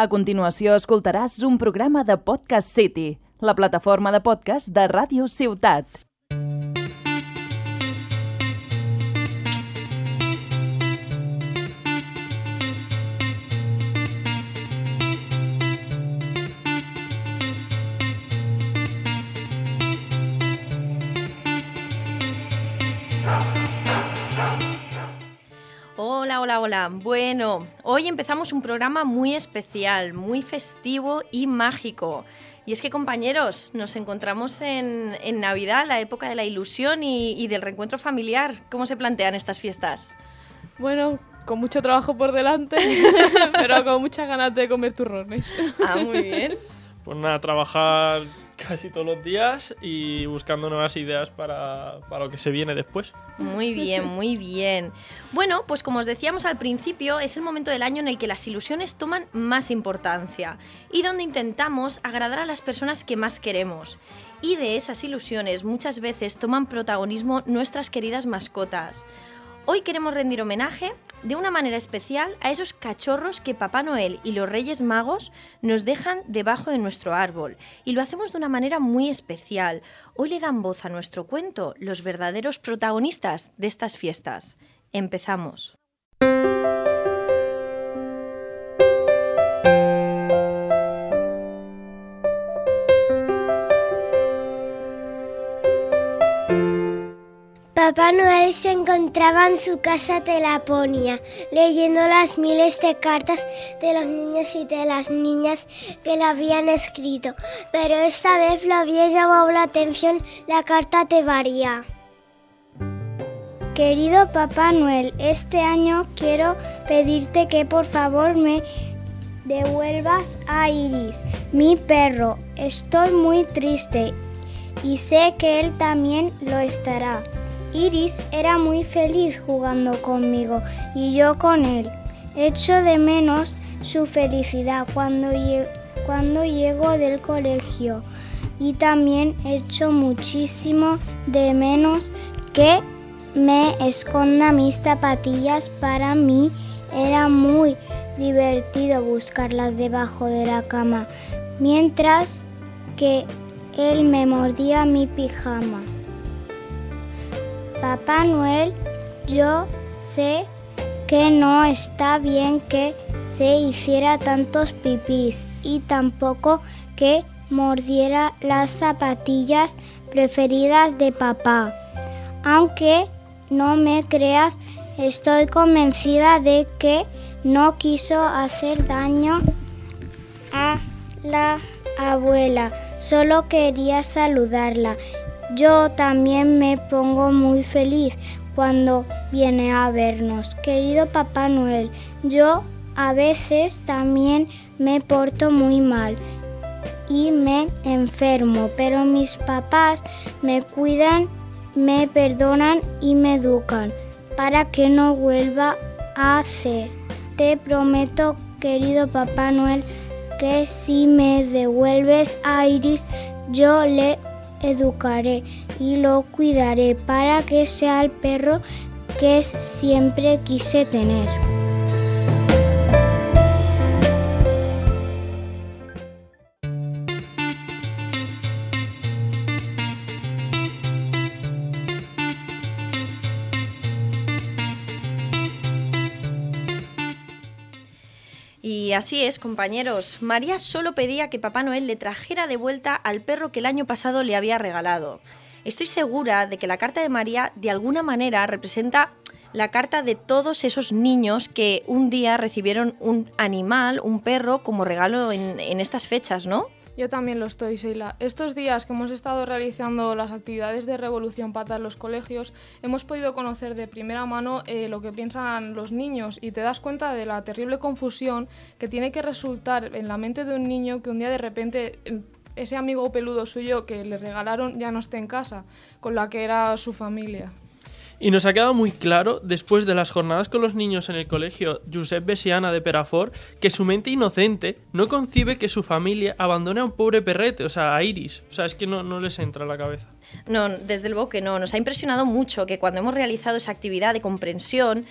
A continuació escoltaràs un programa de Podcast City, la plataforma de podcast de Ràdio Ciutat. Hola. Bueno, hoy empezamos un programa muy especial, muy festivo y mágico. Y es que, compañeros, nos encontramos en, en Navidad, la época de la ilusión y, y del reencuentro familiar. ¿Cómo se plantean estas fiestas? Bueno, con mucho trabajo por delante, pero con muchas ganas de comer turrones. Ah, muy bien. Pues nada, trabajar casi todos los días y buscando nuevas ideas para, para, lo que se viene después. Muy bien, muy bien. Bueno, pues como os decíamos al principio, es el momento del año en el que las ilusiones toman más importancia y donde intentamos agradar a las personas que más queremos. Y de esas ilusiones muchas veces toman protagonismo nuestras queridas mascotas. Hoy queremos rendir homenaje de una manera especial a esos cachorros que Papá Noel y los Reyes Magos nos dejan debajo de nuestro árbol. Y lo hacemos de una manera muy especial. Hoy le dan voz a nuestro cuento los verdaderos protagonistas de estas fiestas. Empezamos. Papá Noel se encontraba en su casa de Laponia, leyendo las miles de cartas de los niños y de las niñas que le habían escrito, pero esta vez le había llamado la atención la carta de María. Querido Papá Noel, este año quiero pedirte que por favor me devuelvas a Iris, mi perro. Estoy muy triste y sé que él también lo estará. Iris era muy feliz jugando conmigo y yo con él. Echo de menos su felicidad cuando, cuando llego del colegio y también echo muchísimo de menos que me esconda mis zapatillas. Para mí era muy divertido buscarlas debajo de la cama, mientras que él me mordía mi pijama. Papá Noel, yo sé que no está bien que se hiciera tantos pipís y tampoco que mordiera las zapatillas preferidas de papá. Aunque no me creas, estoy convencida de que no quiso hacer daño a la abuela, solo quería saludarla yo también me pongo muy feliz cuando viene a vernos. Querido Papá Noel, yo a veces también me porto muy mal y me enfermo, pero mis papás me cuidan, me perdonan y me educan para que no vuelva a hacer. Te prometo, querido Papá Noel, que si me devuelves a Iris, yo le educaré y lo cuidaré para que sea el perro que siempre quise tener. Y así es, compañeros. María solo pedía que Papá Noel le trajera de vuelta al perro que el año pasado le había regalado. Estoy segura de que la carta de María de alguna manera representa la carta de todos esos niños que un día recibieron un animal, un perro, como regalo en, en estas fechas, ¿no? Yo también lo estoy, Sheila. Estos días que hemos estado realizando las actividades de Revolución Pata en los colegios, hemos podido conocer de primera mano eh, lo que piensan los niños y te das cuenta de la terrible confusión que tiene que resultar en la mente de un niño que un día de repente ese amigo peludo suyo que le regalaron ya no esté en casa, con la que era su familia. Y nos ha quedado muy claro, después de las jornadas con los niños en el colegio Josep Bessiana de Perafort, que su mente inocente no concibe que su familia abandone a un pobre perrete, o sea, a Iris. O sea, es que no, no les entra a la cabeza. No, desde luego que no. Nos ha impresionado mucho que cuando hemos realizado esa actividad de comprensión,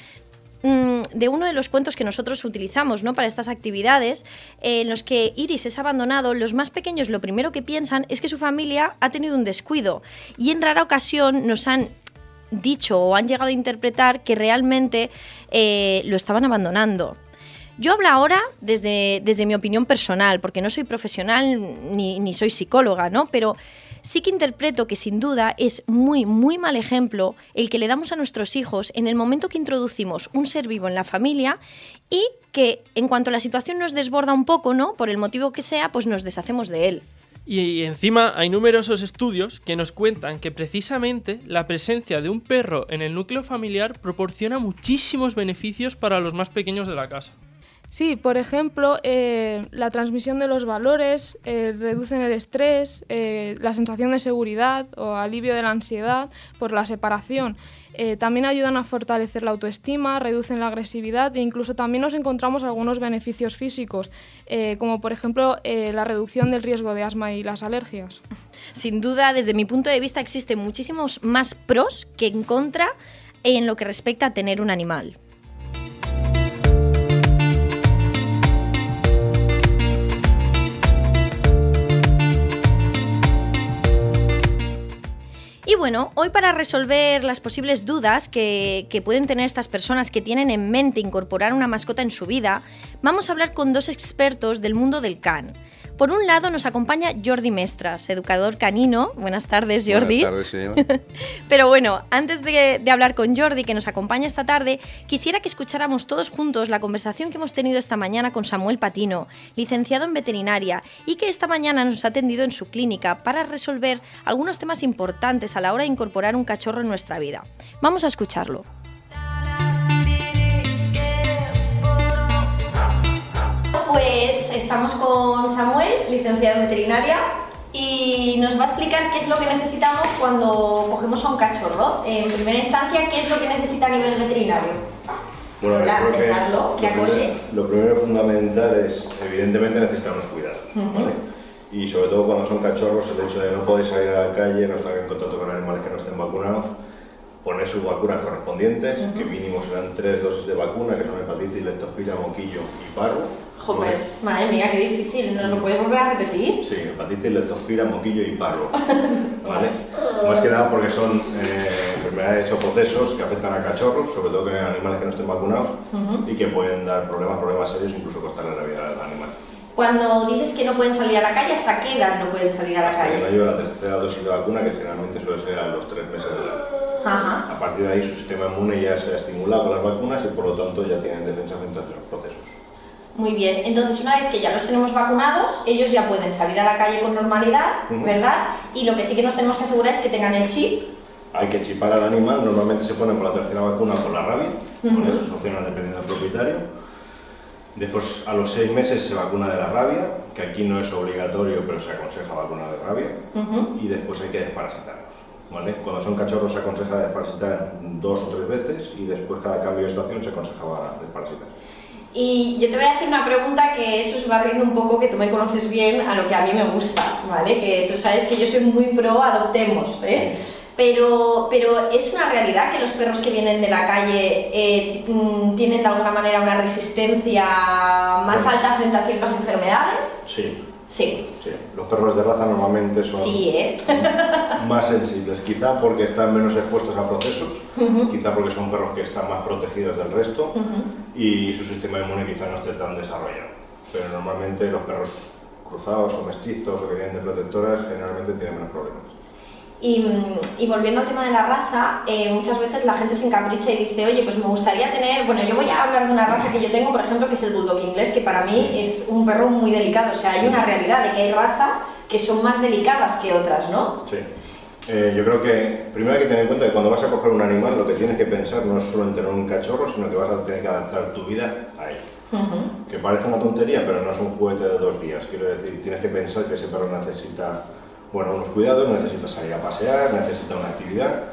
mm, de uno de los cuentos que nosotros utilizamos ¿no? para estas actividades, eh, en los que Iris es abandonado, los más pequeños lo primero que piensan es que su familia ha tenido un descuido y en rara ocasión nos han dicho o han llegado a interpretar que realmente eh, lo estaban abandonando. Yo hablo ahora desde, desde mi opinión personal, porque no soy profesional ni, ni soy psicóloga, ¿no? Pero sí que interpreto que sin duda es muy, muy mal ejemplo el que le damos a nuestros hijos en el momento que introducimos un ser vivo en la familia y que en cuanto la situación nos desborda un poco, ¿no? Por el motivo que sea, pues nos deshacemos de él. Y, encima hay numerosos estudios que nos cuentan que precisamente la presencia de un perro en el núcleo familiar proporciona muchísimos beneficios para los más pequeños de la casa. Sí, por ejemplo, eh, la transmisión de los valores, eh, reducen el estrés, eh, la sensación de seguridad o alivio de la ansiedad por la separación. También ayudan a fortalecer la autoestima, reducen la agresividad e incluso también nos encontramos algunos beneficios físicos, como por ejemplo la reducción del riesgo de asma y las alergias. Sin duda, desde mi punto de vista, existen muchísimos más pros que en contra en lo que respecta a tener un animal. Y bueno, hoy para resolver las posibles dudas que, pueden tener estas personas que tienen en mente incorporar una mascota en su vida, vamos a hablar con dos expertos del mundo del can. Por un lado nos acompaña Jordi Mestras, educador canino. Buenas tardes, Jordi. Buenas tardes, señora. Pero bueno, antes de, de, hablar con Jordi, que nos acompaña esta tarde, quisiera que escucháramos todos juntos la conversación que hemos tenido esta mañana con Samuel Patino, licenciado en veterinaria, y que esta mañana nos ha atendido en su clínica para resolver algunos temas importantes a la hora de incorporar un cachorro en nuestra vida. Vamos a escucharlo. Pues estamos con Samuel, licenciado en veterinaria, y nos va a explicar qué es lo que necesitamos cuando cogemos a un cachorro. En primera instancia, ¿qué es lo que necesita a nivel veterinario? Bueno, que dejarlo, que lo, primero, lo primero fundamental es, evidentemente, necesitamos cuidado. ¿vale? Y sobre todo cuando son cachorros, el hecho de no poder salir a la calle, no estar en contacto con animales que no estén vacunados, poner sus vacunas correspondientes, que mínimo serán tres dosis de vacuna, que son hepatitis, leptospira, moquillo y parvo. Joder, madre mía, qué difícil. ¿Nos lo puedes volver a repetir? Sí, hepatitis, leptospira, moquillo y parvo. ¿Vale? Más que nada porque son eh, enfermedades o procesos que afectan a cachorros, sobre todo que hay animales que no estén vacunados y que pueden dar problemas, problemas serios, incluso costarle la vida al animal. Cuando dices que no pueden salir a la calle, ¿hasta qué edad no pueden salir a la Hasta que no calle? lleva la tercera dosis de vacuna, que generalmente suele ser a los tres meses de edad. Ajá. A partir de ahí su sistema inmune ya se ha estimulado con las vacunas y por lo tanto ya tienen defensa frente a esos procesos. Muy bien, entonces una vez que ya los tenemos vacunados, ellos ya pueden salir a la calle con normalidad. ¿verdad? Y lo que sí que nos tenemos que asegurar es que tengan el chip. Hay que chipar al animal, normalmente se pone por la tercera vacuna por la rabia, Ujú. con eso es opcional dependiendo del propietario. Después, a los seis meses se vacuna de la rabia, que aquí no es obligatorio, pero se aconseja vacunar de rabia. Ujú. Y después hay que desparasitarlos. ¿Vale? Cuando son cachorros se aconseja desparasitar dos o tres veces y después cada cambio de estación se aconsejaba desparasitar. Y yo te voy a hacer una pregunta que eso se va riendo un poco, que tú me conoces bien, a lo que a mí me gusta, ¿vale? Que tú sabes que yo soy muy pro adoptemos, ¿eh? Pero, pero es una realidad que los perros que vienen de la calle eh, mm, tienen de alguna manera una resistencia más alta frente a ciertas enfermedades. Sí, Sí, sí. Los perros de raza normalmente son sí, ¿eh? más sensibles, quizá porque están menos expuestos a procesos, quizá porque son perros que están más protegidos del resto y su sistema inmune quizá no esté tan desarrollado. Pero normalmente los perros cruzados o mestizos o que vienen de protectoras generalmente tienen menos problemas. Y, y volviendo al tema de la raza, eh, muchas veces la gente se encapricha y dice, oye, pues me gustaría tener, bueno, yo voy a hablar de una raza que yo tengo, por ejemplo, que es el bulldog inglés, que para mí es un perro muy delicado, o sea, hay una realidad de que hay razas que son más delicadas que otras, ¿no? Sí. Eh, yo creo que primero hay que tener en cuenta que cuando vas a coger un animal lo que tienes que pensar no es solo en tener un cachorro, sino que vas a tener que adaptar tu vida a él. Ujú. Que parece una tontería, pero no es un juguete de dos días. Quiero decir, tienes que pensar que ese perro necesita bueno, unos cuidados, necesita salir a pasear, necesita una actividad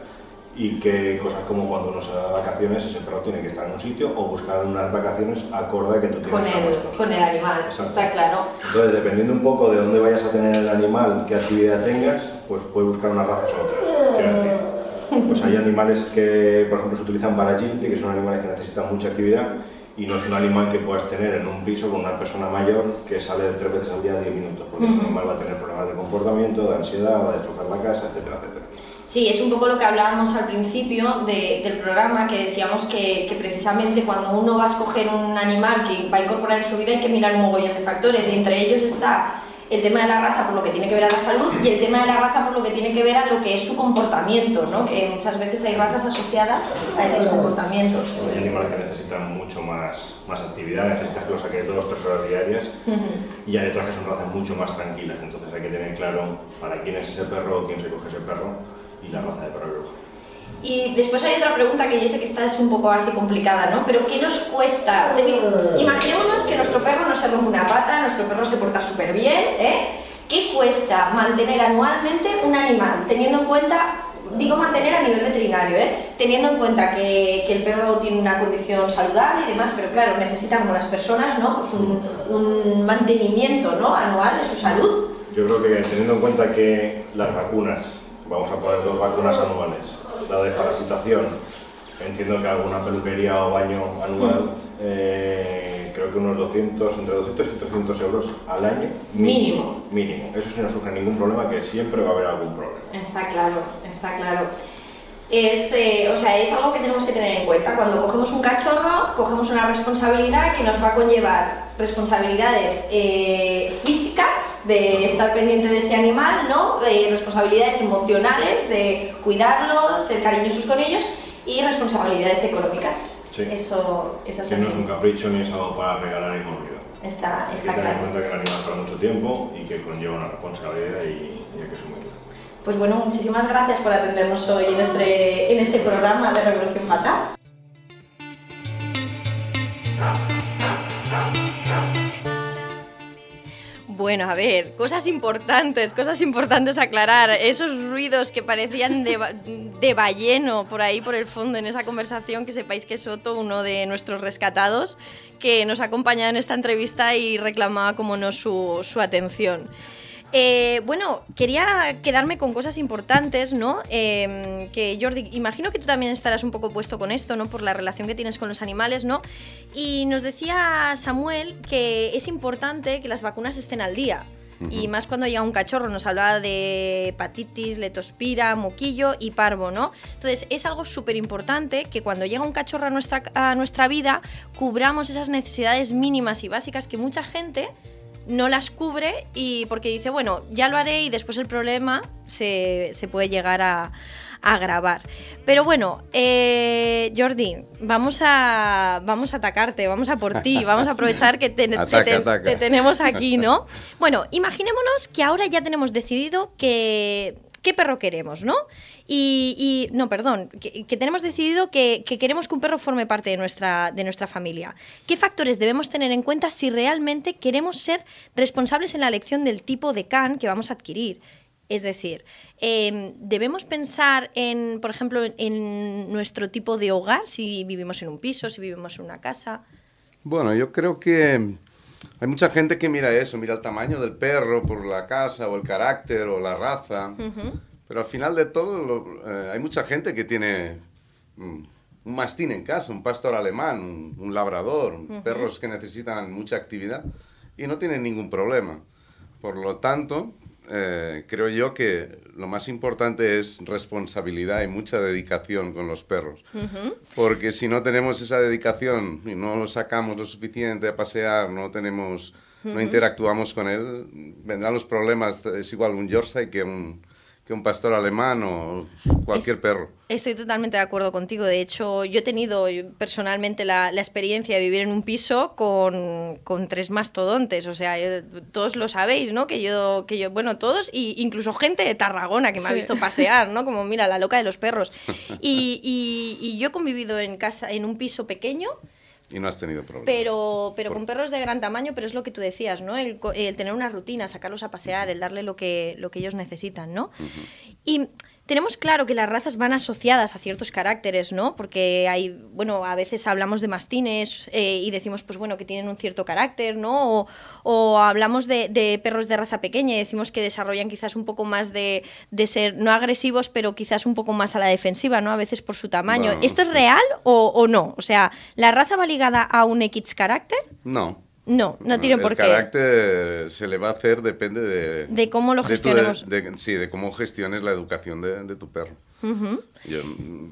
y que cosas como cuando uno se da vacaciones, ese perro tiene que estar en un sitio o buscar unas vacaciones acorde a que tú tienes Con, el, con el animal, Exacto. está claro. Entonces, dependiendo un poco de dónde vayas a tener el animal, qué actividad tengas, pues puedes buscar unas razas u otras. Pues hay animales que, por ejemplo, se utilizan para agility, que son animales que necesitan mucha actividad y no es un animal que puedas tener en un piso con una persona mayor que sale tres veces al día 10 minutos, porque ese animal va a tener problemas de comportamiento, de ansiedad, va a destrozar la casa, etcétera, etcétera. Sí, es un poco lo que hablábamos al principio de- del programa, que decíamos que, que precisamente cuando uno va a escoger un animal que va a incorporar en su vida hay que mirar un mogollón de factores, y entre ellos está el tema de la raza por lo que tiene que ver a la salud y el tema de la raza por lo que tiene que ver a lo que es su comportamiento, ¿no? que muchas veces hay razas asociadas a estos comportamientos. Hay animales que necesitan mucho más, más actividad, necesitas que los saques dos o tres horas diarias y hay otras que son razas mucho más tranquilas, entonces hay que tener claro para quién es ese perro, quién se coge ese perro y la raza de perro que coge. Y después hay otra pregunta que yo sé que esta es un poco así complicada, ¿no? Pero ¿qué nos cuesta? Imaginémonos que nuestro perro no se rompe una pata, nuestro perro se porta súper bien, ¿eh? ¿Qué cuesta mantener anualmente un animal? Teniendo en cuenta, digo mantener a nivel veterinario, ¿eh? Teniendo en cuenta que, que el perro tiene una condición saludable y demás, pero claro, necesita como las personas, ¿no? Pues un, un mantenimiento, ¿no? Anual de su salud. Yo creo que teniendo en cuenta que las vacunas, vamos a poner dos vacunas anuales, la de parasitación, entiendo que alguna peluquería o baño anual, eh, creo que unos 200, entre 200 y 300 euros al año. Mínimo. Mínimo. Eso sí no surge ningún problema, que siempre va a haber algún problema. Está claro, está claro. Es, eh, o sea, es algo que tenemos que tener en cuenta. Cuando cogemos un cachorro, cogemos una responsabilidad que nos va a conllevar responsabilidades eh, físicas, de estar pendiente de ese animal, ¿no? Eh, responsabilidades emocionales, de cuidarlos, ser cariñosos con ellos, y responsabilidades económicas. Sí. Eso, eso es Que no es así. un capricho ni es algo para regalar y no olvidar. Está, Hay que está tener en cuenta que el animal para mucho tiempo y que conlleva una responsabilidad y, y hay que asumirla. Pues bueno, muchísimas gracias por atendernos hoy en este, en este programa de Revolución Fatal. Bueno, a ver, cosas importantes, cosas importantes aclarar. Esos ruidos que parecían de, de balleno por ahí, por el fondo, en esa conversación, que sepáis que Soto, uno de nuestros rescatados, que nos ha acompañado en esta entrevista y reclamaba, como no, su, su atención. Eh, bueno, quería quedarme con cosas importantes, ¿no? Eh, que Jordi, imagino que tú también estarás un poco puesto con esto, ¿no? Por la relación que tienes con los animales, ¿no? Y nos decía Samuel que es importante que las vacunas estén al día. Y más cuando llega un cachorro, nos hablaba de hepatitis, letospira, moquillo y parvo, ¿no? Entonces es algo súper importante que cuando llega un cachorro a nuestra, a nuestra vida, cubramos esas necesidades mínimas y básicas que mucha gente no las cubre y porque dice, bueno, ya lo haré y después el problema se, se puede llegar a, a agravar. Pero bueno, eh, Jordi, vamos a, vamos a atacarte, vamos a por ti, vamos a aprovechar que te, te- Ataca, te- ataca. te tenemos aquí, ¿no? Bueno, imaginémonos que ahora ya tenemos decidido que, qué perro queremos, ¿no? Y, no, perdón, que, tenemos decidido que, que queremos que un perro forme parte de nuestra, de nuestra familia. ¿Qué factores debemos tener en cuenta si realmente queremos ser responsables en la elección del tipo de can que vamos a adquirir? Es decir, eh, debemos pensar en, por ejemplo, en nuestro tipo de hogar, si vivimos en un piso, si vivimos en una casa. Bueno, yo creo que hay mucha gente que mira eso, mira el tamaño del perro por la casa o el carácter o la raza. Pero al final de todo, lo- eh, hay mucha gente que tiene mm, un mastín en casa, un pastor alemán, un, un labrador, perros que necesitan mucha actividad y no tienen ningún problema. Por lo tanto, eh, creo yo que lo más importante es responsabilidad y mucha dedicación con los perros. Porque si no tenemos esa dedicación y no lo sacamos lo suficiente a pasear, no tenemos, no interactuamos con él, vendrán los problemas. Es igual un Yorkshire que un, que un pastor alemán o cualquier Es- perro. Estoy totalmente de acuerdo contigo. De hecho, yo he tenido personalmente la, la experiencia de vivir en un piso con, con tres mastodontes. O sea, yo- todos lo sabéis, ¿no? Que yo, que yo, bueno, todos, y incluso gente de Tarragona que me ha visto pasear, ¿no? Como, mira, la loca de los perros. Y, y- y yo he convivido en casa, en un piso pequeño, Y no has tenido problemas. pero, pero Por- con perros de gran tamaño, pero es lo que tú decías, ¿no? El, el tener una rutina, sacarlos a pasear, el darle lo que, lo que ellos necesitan, ¿no? Y tenemos claro que las razas van asociadas a ciertos caracteres, ¿no? Porque hay, bueno, a veces hablamos de mastines eh, y decimos, pues bueno, que tienen un cierto carácter, ¿no? O, o hablamos de, de, perros de raza pequeña y decimos que desarrollan quizás un poco más de, de, ser, no agresivos, pero quizás un poco más a la defensiva, ¿no? A veces por su tamaño. Bueno, ¿Esto es real o, o no? O sea, ¿la raza va ligada a un X carácter? No. No, no tiene el por qué. El carácter se le va a hacer, depende de... De cómo lo de tu- gestionemos. de- de- sí, de cómo gestiones la educación de, de tu perro. Yo,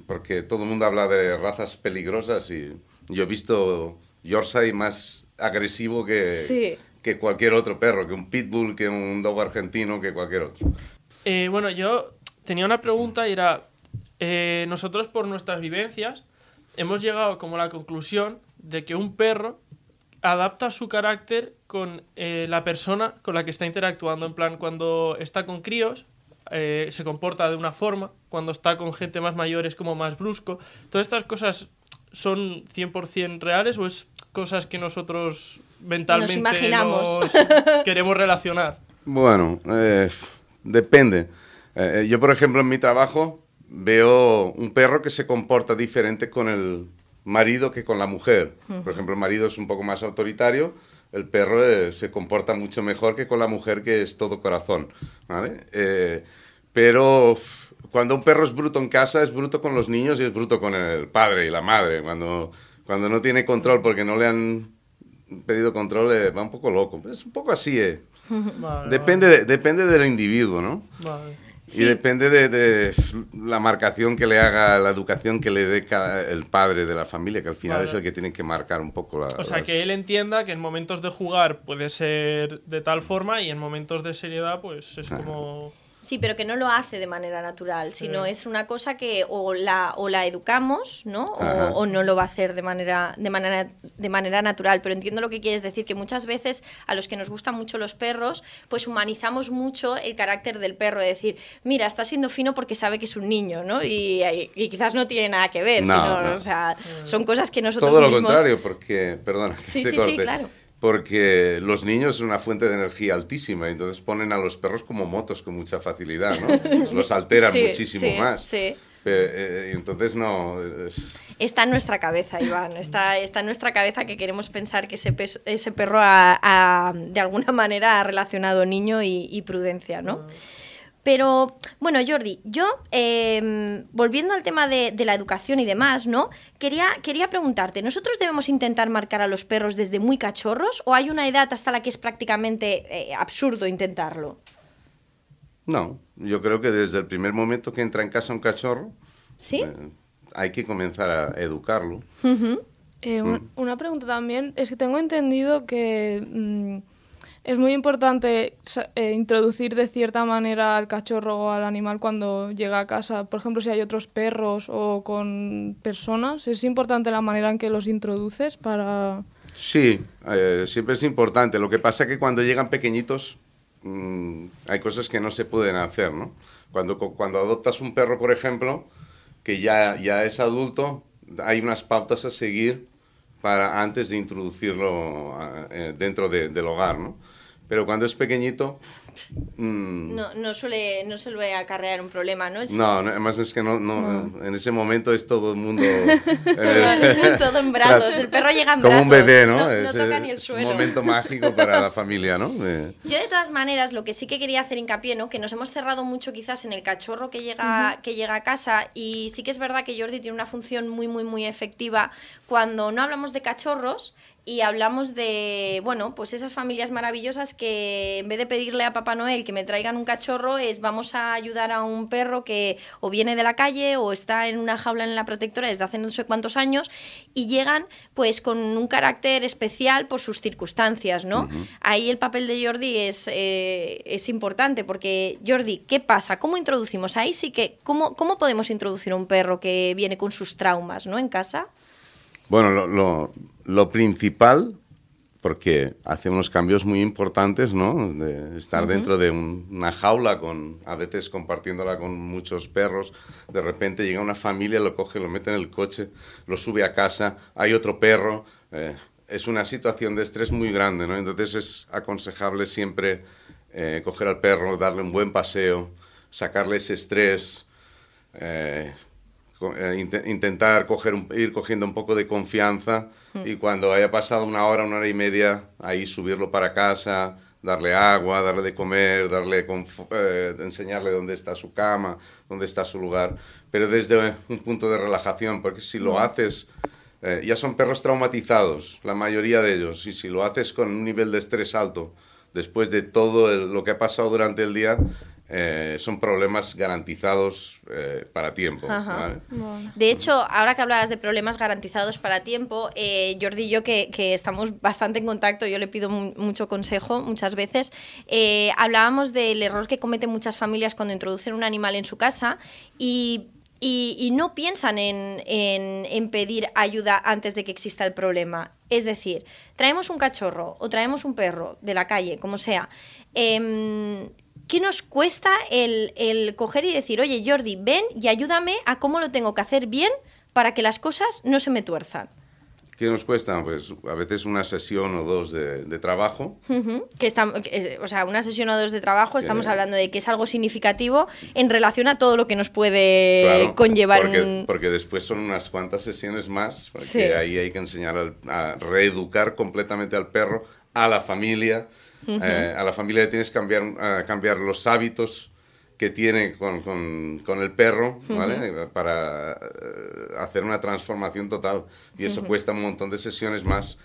porque todo el mundo habla de razas peligrosas y yo he visto Yorkshire más agresivo que, Sí. que cualquier otro perro, que un pitbull, que un dog argentino, que cualquier otro. Eh, bueno, yo tenía una pregunta y era, eh, nosotros por nuestras vivencias hemos llegado como a la conclusión de que un perro adapta su carácter con eh, la persona con la que está interactuando. En plan, cuando está con críos, eh, se comporta de una forma, cuando está con gente más mayor es como más brusco. Todas estas cosas son 100% reales o es cosas que nosotros mentalmente imaginamos. nos queremos relacionar. Bueno, eh, depende. Eh, yo, por ejemplo, en mi trabajo veo un perro que se comporta diferente con el marido que con la mujer. Por ejemplo, el marido es un poco más autoritario, el perro eh, se comporta mucho mejor que con la mujer que es todo corazón. ¿vale? Eh, pero cuando un perro es bruto en casa, es bruto con los niños y es bruto con el padre y la madre. Cuando, cuando no tiene control porque no le han pedido control, eh, va un poco loco. Es un poco así, eh. Vale, Depende, de- depende del individuo, ¿no? vale. Sí. Y depende de, de la marcación que le haga, la educación que le dé el padre de la familia, que al final Vale. es el que tiene que marcar un poco la... O sea, las- que él entienda que en momentos de jugar puede ser de tal forma y en momentos de seriedad, pues es como. Sí, pero que no lo hace de manera natural, sino Sí. es una cosa que o la, o la educamos, ¿no? O, no lo va a hacer de manera, de, manera, de manera natural. Pero entiendo lo que quieres decir, que muchas veces a los que nos gustan mucho los perros, pues humanizamos mucho el carácter del perro. De decir, mira, está siendo fino porque sabe que es un niño, ¿no? Y, y quizás no tiene nada que ver, No, sino, no. o sea, son cosas que nosotros Todo lo mismos... contrario, porque, perdona, Sí, sí, sí, claro. Porque los niños es una fuente de energía altísima, y entonces ponen a los perros como motos con mucha facilidad, ¿no? Los alteran Sí, muchísimo sí, más. sí. Eh, y entonces no... es- Está en nuestra cabeza, Iván. Está, está en nuestra cabeza que queremos pensar que ese, pes- ese perro ha- ha, de alguna manera ha relacionado niño y, y prudencia, ¿no? Pero, bueno, Jordi, yo, eh, volviendo al tema de, de la educación y demás, ¿no? Quería, quería preguntarte, ¿nosotros debemos intentar marcar a los perros desde muy cachorros o hay una edad hasta la que es prácticamente eh, absurdo intentarlo? No, yo creo que desde el primer momento que entra en casa un cachorro, ¿Sí? eh, hay que comenzar a educarlo. Eh, un- Una pregunta también, es que tengo entendido que mm, es muy importante eh, introducir de cierta manera al cachorro o al animal cuando llega a casa. Por ejemplo, si hay otros perros o con personas, es importante la manera en que los introduces para... Sí, eh, siempre es importante. Lo que pasa es que cuando llegan pequeñitos mm, hay cosas que no se pueden hacer, ¿no? Cuando, cuando adoptas un perro, por ejemplo, que ya, ya es adulto, hay unas pautas a seguir para antes de introducirlo eh, dentro de- del hogar, ¿no? Pero cuando es pequeñito... mm, No, no, suele, no suele acarrear un problema, ¿no? Es- no, no, además es que no, no, en ese momento es todo el mundo... Todo en brazos. El perro llega en Como un brazos. bebé, ¿no? No, no es, toca ni el es suelo. un momento mágico para la familia, ¿no? Eh, Yo de todas maneras lo que sí que quería hacer hincapié, ¿no? Que nos hemos cerrado mucho quizás en el cachorro que llega, que llega a casa y sí que es verdad que Jordi tiene una función muy, muy, muy efectiva cuando no hablamos de cachorros y hablamos de, bueno, pues esas familias maravillosas que en vez de pedirle a Papá Noel que me traigan un cachorro es vamos a ayudar a un perro que o viene de la calle o está en una jaula en la protectora desde hace no sé cuántos años y llegan pues con un carácter especial por sus circunstancias, ¿no? Ahí el papel de Jordi es, eh, es importante porque, Jordi, ¿qué pasa? ¿Cómo introducimos? Ahí sí que, ¿cómo, ¿cómo podemos introducir a un perro que viene con sus traumas, ¿no? En casa. Bueno, lo, lo- lo principal, porque hace unos cambios muy importantes, ¿no? De estar dentro de un- una jaula, con, a veces compartiéndola con muchos perros, de repente llega una familia, lo coge, lo mete en el coche, lo sube a casa, hay otro perro, eh, es una situación de estrés muy grande, ¿no? Entonces es aconsejable siempre eh, coger al perro, darle un buen paseo, sacarle ese estrés, eh, intentar coger un- ir cogiendo un poco de confianza y cuando haya pasado una hora, una hora y media, ahí subirlo para casa, darle agua, darle de comer, darle eh, enseñarle dónde está su cama, dónde está su lugar, pero desde un punto de relajación, porque si lo haces, eh, ya son perros traumatizados, la mayoría de ellos, y si lo haces con un nivel de estrés alto, después de todo el- lo que ha pasado durante el día, eh, son problemas garantizados eh, para tiempo. De hecho, ahora que hablabas de problemas garantizados para tiempo, eh, Jordi y yo, que, que estamos bastante en contacto, yo le pido mu- mucho consejo muchas veces, eh, hablábamos del error que cometen muchas familias cuando introducen un animal en su casa y, y- y no piensan en, en- en pedir ayuda antes de que exista el problema. Es decir, traemos un cachorro o traemos un perro de la calle, como sea. em, ¿Qué nos cuesta el, el coger y decir, oye Jordi, ven y ayúdame a cómo lo tengo que hacer bien para que las cosas no se me tuerzan? ¿Qué nos cuesta? Pues a veces una sesión o dos de, de trabajo. Ujú, Que estamos, que o sea, una sesión o dos de trabajo, estamos Sí. hablando de que es algo significativo en relación a todo lo que nos puede Claro, conllevar porque, un... porque después son unas cuantas sesiones más, porque Sí. ahí hay que enseñar al- a reeducar completamente al perro, a la familia. Eh, a la familia le tienes que cambiar, eh, cambiar los hábitos que tiene con, con- con el perro, ¿vale? Para eh, hacer una transformación total. Y eso cuesta un montón de sesiones más.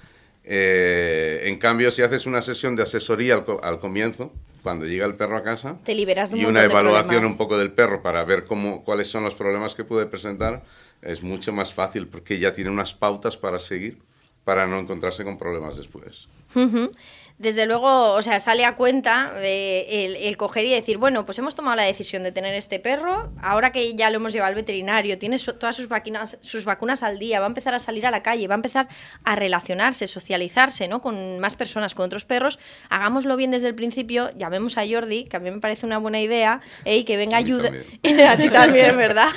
Eh, en cambio, si haces una sesión de asesoría al, al comienzo, cuando llega el perro a casa, Te liberas de un y una evaluación un poco del perro para ver cómo, cuáles son los problemas que puede presentar, es mucho más fácil porque ya tiene unas pautas para seguir para no encontrarse con problemas después. Ujú. Desde luego, o sea, sale a cuenta eh, el, el coger y decir, bueno, pues hemos tomado la decisión de tener este perro, ahora que ya lo hemos llevado al veterinario, tiene su- todas sus vacunas, sus vacunas al día, va a empezar a salir a la calle, va a empezar a relacionarse, socializarse, ¿no? Con más personas, con otros perros, hagámoslo bien desde el principio, llamemos a Jordi, que a mí me parece una buena idea, ¿eh? y que venga a ayudar... a ti también, ¿verdad?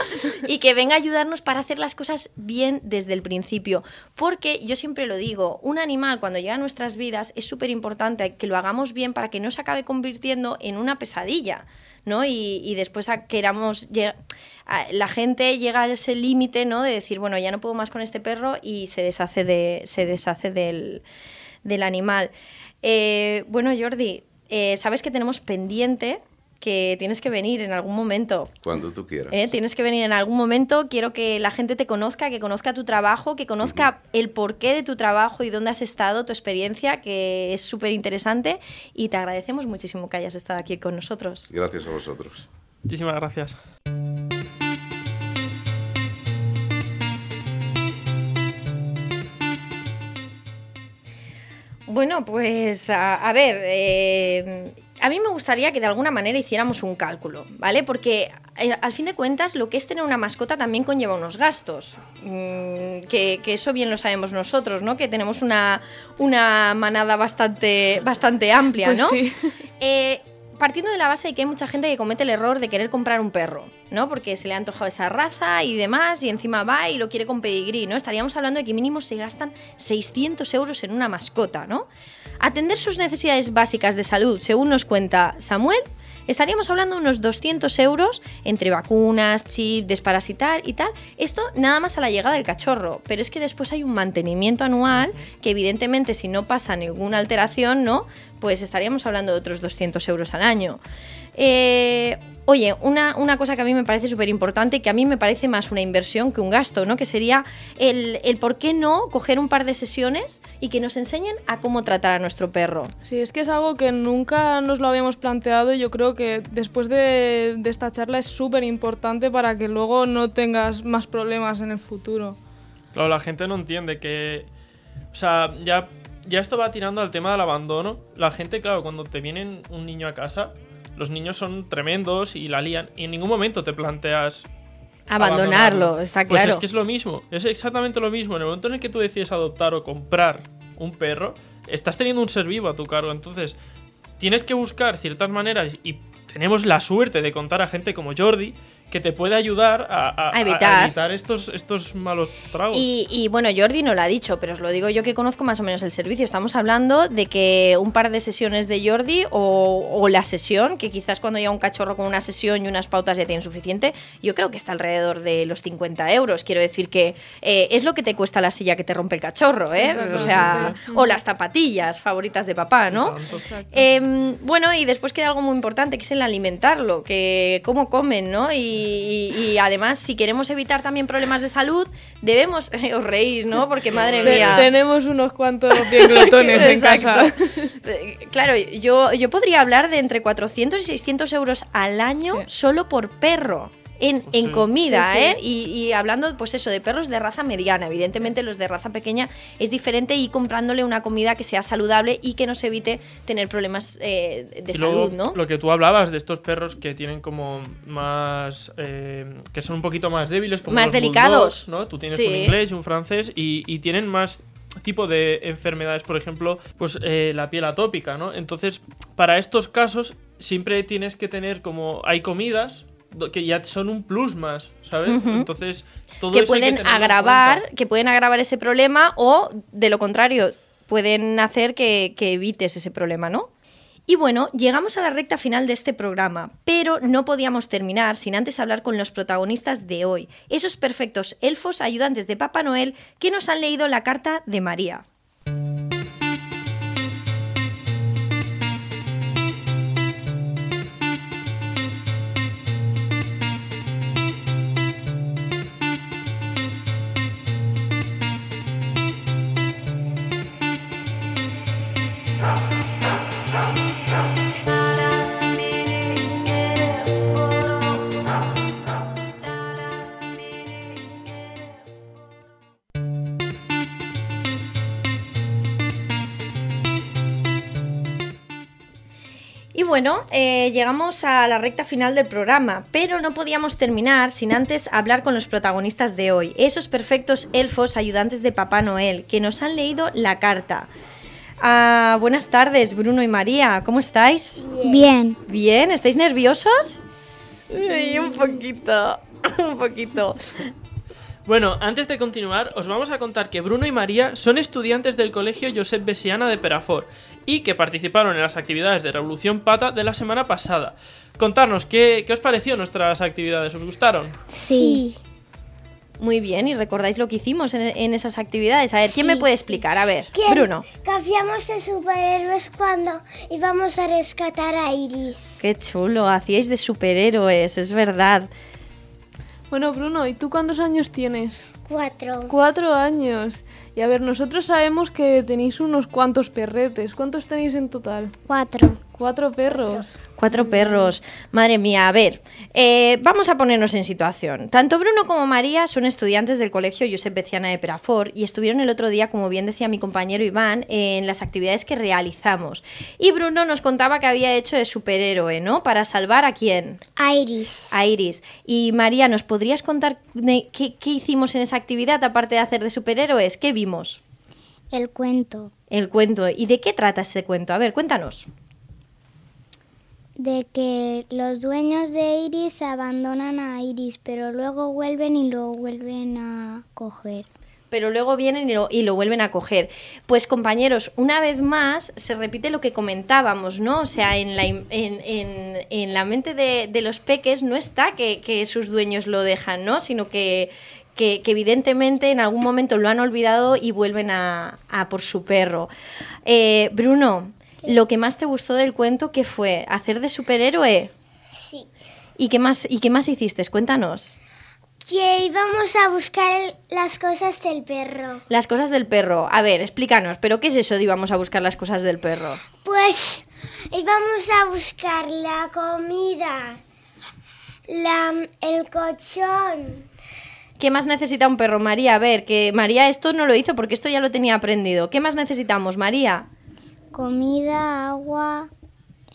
Y que venga a ayudarnos para hacer las cosas bien desde el principio. Porque yo siempre lo digo, un animal cuando llega a nuestras vidas es súper importante que lo hagamos bien para que no se acabe convirtiendo en una pesadilla. ¿no? Y, después queramos la gente llega a ese límite ¿no? de decir bueno ya no puedo más con este perro y se deshace de se deshace del, del animal Eh, bueno Jordi eh, sabes que tenemos pendiente que tienes que venir en algún momento Cuando tú quieras. ¿eh? Tienes que venir en algún momento. Quiero que la gente te conozca, que conozca tu trabajo, que conozca el porqué de tu trabajo y dónde has estado, tu experiencia, que es súper interesante. Y te agradecemos muchísimo que hayas estado aquí con nosotros. Gracias a vosotros. Muchísimas gracias. Bueno, pues a, a ver, eh, a mí me gustaría que de alguna manera hiciéramos un cálculo, ¿vale? Porque eh, al fin de cuentas lo que es tener una mascota también conlleva unos gastos, mm, que, que eso bien lo sabemos nosotros, ¿no? Que tenemos una, una manada bastante, bastante amplia, Pues ¿no? sí. Eh, partiendo de la base de que hay mucha gente que comete el error de querer comprar un perro, ¿no? Porque se le ha antojado esa raza y demás, y encima va y lo quiere con pedigrí, ¿no? Estaríamos hablando de que mínimo se gastan 600 euros en una mascota, ¿no? Atender sus necesidades básicas de salud, según nos cuenta Samuel, estaríamos hablando de unos 200 euros entre vacunas, chip, desparasitar y tal. Esto nada más a la llegada del cachorro, pero es que después hay un mantenimiento anual que evidentemente si no pasa ninguna alteración, ¿no? Pues estaríamos hablando de otros 200 euros al año. Eh, oye, una, una cosa que a mí me parece súper importante y que a mí me parece más una inversión que un gasto, ¿no? Que sería el, el por qué no coger un par de sesiones y que nos enseñen a cómo tratar a nuestro perro. Sí, es que es algo que nunca nos lo habíamos planteado y yo creo que después de, de esta charla es súper importante para que luego no tengas más problemas en el futuro. Claro, la gente no entiende que. O sea, ya, ya esto va tirando al tema del abandono. La gente, claro, cuando te viene un niño a casa, los niños son tremendos y la lían. Y en ningún momento te planteas. Abandonarlo, está Pues claro. es que es lo mismo, es exactamente lo mismo. En el momento en el que tú decides adoptar o comprar un perro, estás teniendo un ser vivo a tu cargo. Entonces, tienes que buscar ciertas maneras y tenemos la suerte de contar a gente como Jordi que te puede ayudar a, a- A evitar. a evitar estos, estos malos tragos. Y, y, bueno, Jordi no lo ha dicho, pero os lo digo yo que conozco más o menos el servicio. Estamos hablando de que un par de sesiones de Jordi o, o la sesión, que quizás cuando llega un cachorro con una sesión y unas pautas ya tienen suficiente, yo creo que está alrededor de los 50 euros. Quiero decir que eh, es lo que te cuesta la silla que te rompe el cachorro, ¿eh? O sea, o las zapatillas favoritas de papá, ¿no? Em, bueno, y después queda algo muy importante, que es el alimentarlo, que cómo comen, ¿no? Y, y- y además, si queremos evitar también problemas de salud, debemos, os reís, ¿no? Porque madre mía. tenemos unos cuantos bien glotones en casa. Eh, Claro, yo, yo podría hablar de entre 400 y 600 euros al año solo por perro. En, en Sí. comida, Sí, sí. ¿eh? Y, y hablando, pues eso, de perros de raza mediana. Evidentemente, los de raza pequeña es diferente y comprándole una comida que sea saludable y que nos evite tener problemas eh, de Y luego, salud, ¿no? Lo que tú hablabas de estos perros que tienen como más. eh, que son un poquito más débiles, como Más los delicados. bulldogs, ¿no? Tú tienes Sí. un inglés y un francés y, y tienen más tipo de enfermedades, por ejemplo, pues eh, la piel atópica, ¿no? Entonces, para estos casos, siempre tienes que tener como. Hay comidas que ya son un plus más, ¿sabes? Entonces, todo que eso hay pueden tenerlo en agravar, que pueden agravar ese problema o de lo contrario, pueden hacer que, que evites ese problema, ¿no? Y bueno, llegamos a la recta final de este programa, pero no podíamos terminar sin antes hablar con los protagonistas de hoy, esos perfectos elfos ayudantes de Papá Noel que nos han leído la carta de María. Bueno, eh, llegamos a la recta final del programa, pero no podíamos terminar sin antes hablar con los protagonistas de hoy, esos perfectos elfos ayudantes de Papá Noel, que nos han leído la carta. Ah, buenas tardes, Bruno y María, ¿cómo estáis? Bien. ¿Bien? ¿Estáis nerviosos? Un poquito, un poquito. Bueno, antes de continuar, os vamos a contar que Bruno y María son estudiantes del colegio Josep Besiana de Perafort y que participaron en las actividades de Revolución Pata de la semana pasada. Contarnos, ¿qué, qué os pareció nuestras actividades? ¿Os gustaron? Sí. Muy bien, ¿y recordáis lo que hicimos en, en esas actividades? A ver, ¿quién me puede explicar? A ver, ¿Quién? Bruno. De superhéroes cuando íbamos a rescatar a Iris. Qué chulo, hacíais de superhéroes, es verdad. Bueno, Bruno, ¿y tú cuántos años tienes? Cuatro. Cuatro años. Y a ver, nosotros sabemos que tenéis unos cuantos perretes. ¿Cuántos tenéis en total? Cuatro. Cuatro perros. Cuatro perros. Madre mía, a ver, eh, vamos a ponernos en situación. Tanto Bruno como María son estudiantes del colegio Josep Beciana de Perafort y estuvieron el otro día, como bien decía mi compañero Iván, en las actividades que realizamos. Y Bruno nos contaba que había hecho de superhéroe, ¿no? Para salvar a quién? A Iris. A Iris. Y María, ¿nos podrías contar de qué, qué hicimos en esa actividad aparte de hacer de superhéroes? ¿Qué vimos? El cuento El cuento. ¿Y de qué trata ese cuento? A ver, cuéntanos. De que los dueños de Iris abandonan a Iris, pero luego vuelven y lo vuelven a coger. pero luego vienen y lo, y lo vuelven a coger. Pues compañeros, una vez más se repite lo que comentábamos, ¿no? O sea, en la, en, en- en la mente de, de los peques no está que, que sus dueños lo dejan, ¿no? Sino que, que, que evidentemente en algún momento lo han olvidado y vuelven a, a por su perro. Eh, Bruno, lo que más te gustó del cuento, ¿qué fue? ¿Hacer de superhéroe? Sí. ¿Y qué más, y qué más hiciste? Cuéntanos. Que íbamos a buscar las cosas del perro. Las cosas del perro. A ver, explícanos, ¿pero qué es eso de íbamos a buscar las cosas del perro? Pues íbamos a buscar la comida, la, el colchón. ¿Qué más necesita un perro, María? A ver, que María esto no lo hizo porque esto ya lo tenía aprendido. ¿Qué más necesitamos, María? Comida, agua,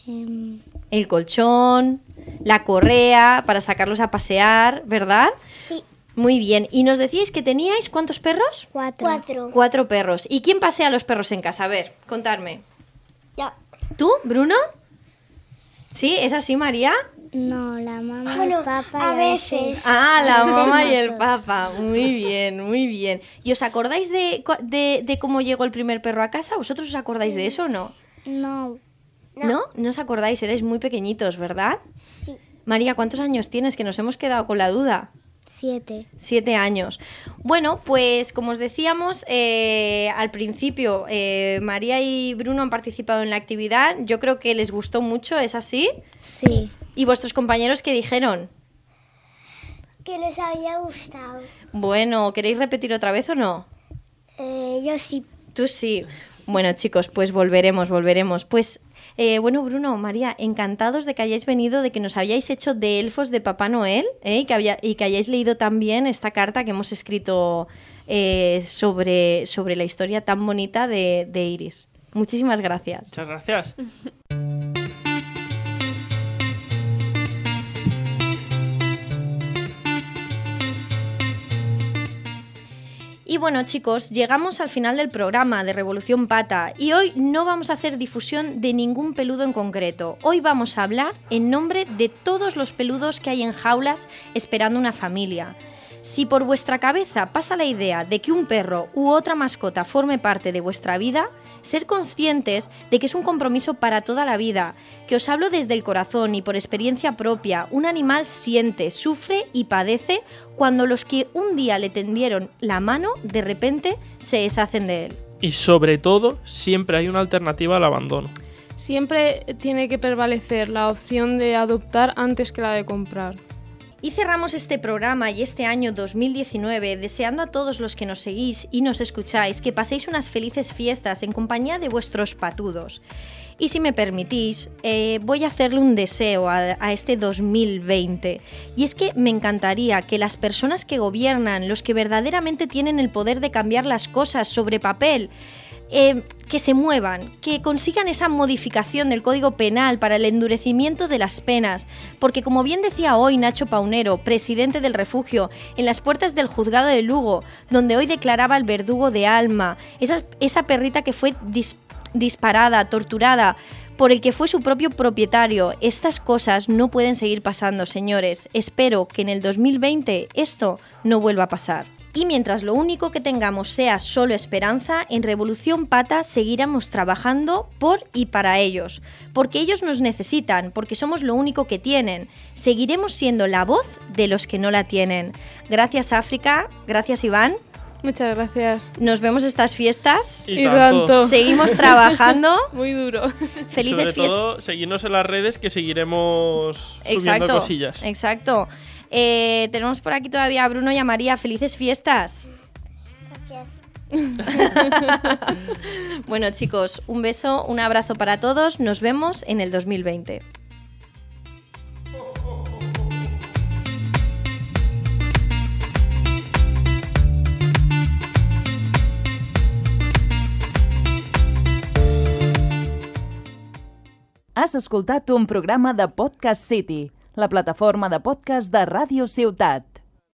em, El colchón, la correa para sacarlos a pasear, ¿verdad? Sí, Muy bien. ¿Y nos decíais que teníais cuántos perros? cuatro. cuatro. Cuatro perros. ¿Y quién pasea a los perros en casa? A ver, contarme. Ya. ¿Tú, Bruno? ¿Sí? ¿Es así, María? No, la mamá, Bueno, el papá a y veces. Ah, la mamá y el papá. Muy bien, muy bien. ¿Y os acordáis de, de, de cómo llegó el primer perro a casa? ¿Vosotros os acordáis de eso o no? No, ¿No? No os acordáis, erais muy pequeñitos, ¿verdad? Sí. María, ¿cuántos años tienes? Que nos hemos quedado con la duda. siete. Siete años. Bueno, pues como os decíamos, eh, al principio eh, María y Bruno han participado en la actividad. Yo creo que les gustó mucho, ¿es así? Sí. ¿Y vuestros compañeros qué dijeron? Que nos había gustado. Bueno, ¿queréis repetir otra vez o no? Eh, yo sí. Tú sí. Bueno, chicos, pues volveremos, volveremos. Pues, eh, bueno, Bruno, María, encantados de que hayáis venido, de que nos hayáis hecho de elfos de Papá Noel ¿eh? y, que había- y que hayáis leído también esta carta que hemos escrito eh, sobre, sobre la historia tan bonita de, de Iris. Muchísimas gracias. Muchas gracias. Y bueno, chicos, llegamos al final del programa de Revolución Pata y hoy no vamos a hacer difusión de ningún peludo en concreto. Hoy vamos a hablar en nombre de todos los peludos que hay en jaulas esperando una familia. Si por vuestra cabeza pasa la idea de que un perro u otra mascota forme parte de vuestra vida, ser conscientes de que es un compromiso para toda la vida, que os hablo desde el corazón y por experiencia propia, un animal siente, sufre y padece cuando los que un día le tendieron la mano de repente se deshacen de él. Y sobre todo, siempre hay una alternativa al abandono. Siempre tiene que prevalecer la opción de adoptar antes que la de comprar. Y cerramos este programa y este año 2019 deseando a todos los que nos seguís y nos escucháis que paséis unas felices fiestas en compañía de vuestros patudos. Y si me permitís, eh, voy a hacerle un deseo a, a este 2020. Y es que me encantaría que las personas que gobiernan, los que verdaderamente tienen el poder de cambiar las cosas sobre papel, eh, que se muevan, que consigan esa modificación del Código Penal para el endurecimiento de las penas, porque como bien decía hoy Nacho Paunero, presidente del refugio, en las puertas del juzgado de Lugo, donde hoy declaraba el verdugo de Alma, esa, perrita que fue dis- disparada, torturada, por el que fue su propio propietario. Estas cosas no pueden seguir pasando, señores. Espero que en el 2020 esto no vuelva a pasar. Y mientras lo único que tengamos sea solo esperanza, en Revolución Pata seguiremos trabajando por y para ellos, porque ellos nos necesitan, porque somos lo único que tienen. Seguiremos siendo la voz de los que no la tienen. Gracias África, gracias Iván. Muchas gracias. Nos vemos estas fiestas. Y, Y tanto. tanto. Seguimos trabajando. Muy duro. Felices Sobre fiestas. todo, seguirnos en las redes que seguiremos subiendo Exacto. cosillas. Exacto. Eh, tenemos por aquí todavía a Bruno y a María. Felices fiestas. Gracias. Bueno, chicos, un beso, un abrazo para todos. Nos vemos en el 2020. Has escoltat un programa de Podcast City, la plataforma de podcast de Ràdio Ciutat.